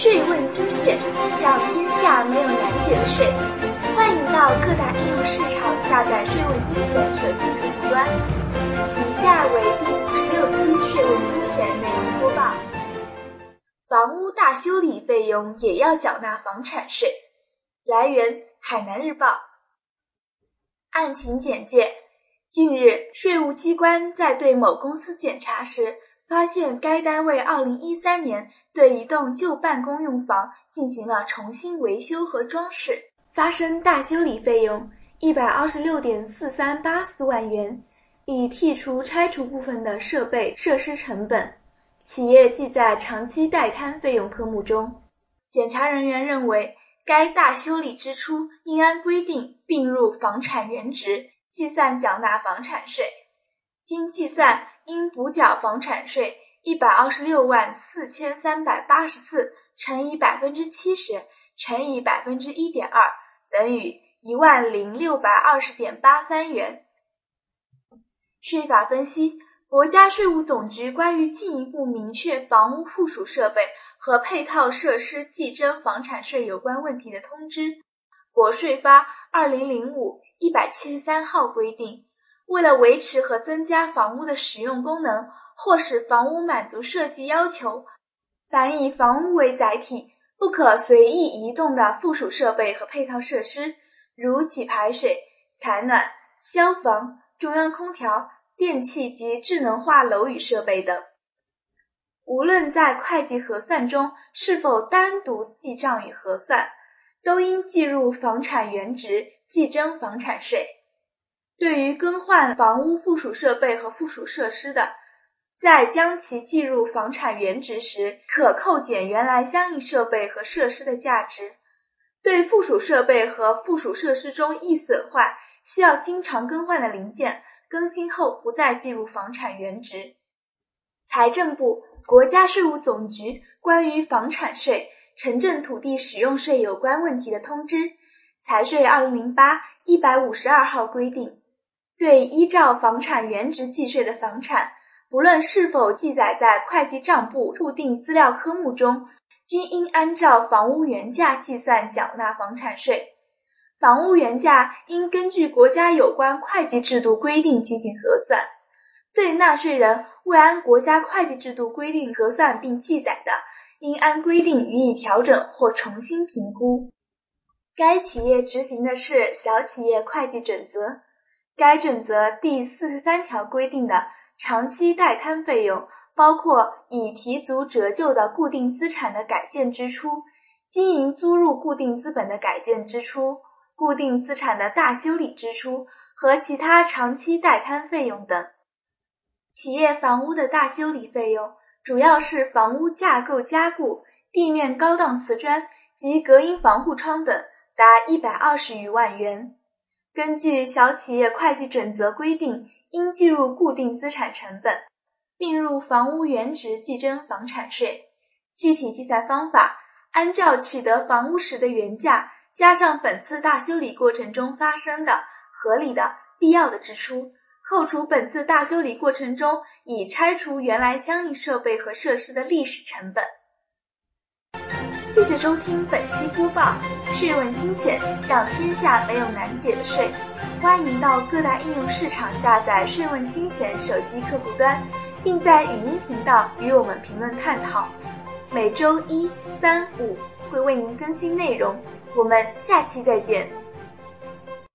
税问精选，让天下没有难解的税。欢迎到各大应用市场下载“税问精选”手机客户端。以下为第五十六期“税问精选”内容播报：房屋大修理费用也要缴纳房产税。来源：海南日报。案情简介：近日，税务机关在对某公司检查时，发现该单位2013年对一栋旧办公用房进行了重新维修和装饰，发生大修理费用126.4384万元，已剔除拆除部分的设备设施成本，企业记在长期待摊费用科目中。检查人员认为。该大修理支出应按规定并入房产原值，计算缴纳房产税。经计算，应补缴房产税一百二十六万四千三百八十四乘以百分之七十乘以百分之一点二，等于一万零六百二十点八三元。税法分析。国家税务总局关于进一步明确房屋附属设备和配套设施计征房产税有关问题的通知（国税发二零零五一百七十三号）规定，为了维持和增加房屋的使用功能，或使房屋满足设计要求，凡以房屋为载体，不可随意移动的附属设备和配套设施，如给排水、采暖、消防、中央空调。电器及智能化楼宇设备等，无论在会计核算中是否单独记账与核算，都应计入房产原值，计征房产税。对于更换房屋附属设备和附属设施的，在将其计入房产原值时，可扣减原来相应设备和设施的价值。对附属设备和附属设施中易损坏、需要经常更换的零件，更新后不再计入房产原值。财政部、国家税务总局关于房产税、城镇土地使用税有关问题的通知（财税二零零八一百五十二号）规定，对依照房产原值计税的房产，不论是否记载在会计账簿固定资料科目中，均应按照房屋原价计算缴纳房产税。房屋原价应根据国家有关会计制度规定进行核算，对纳税人未按国家会计制度规定核算并记载的，应按规定予以调整或重新评估。该企业执行的是小企业会计准则，该准则第四十三条规定的长期待摊费用，包括已提足折旧的固定资产的改建支出、经营租入固定资本的改建支出。固定资产的大修理支出和其他长期待摊费用等。企业房屋的大修理费用主要是房屋架构加固、地面高档瓷砖及隔音防护窗等，达一百二十余万元。根据小企业会计准则规定，应计入固定资产成本，并入房屋原值计征房产税。具体计算方法，按照取得房屋时的原价。加上本次大修理过程中发生的合理的、必要的支出，扣除本次大修理过程中已拆除原来相应设备和设施的历史成本。谢谢收听本期播报，税问精选，让天下没有难解的税。欢迎到各大应用市场下载税问精选手机客户端，并在语音频道与我们评论探讨。每周一、三、五会为您更新内容。我们下期再见。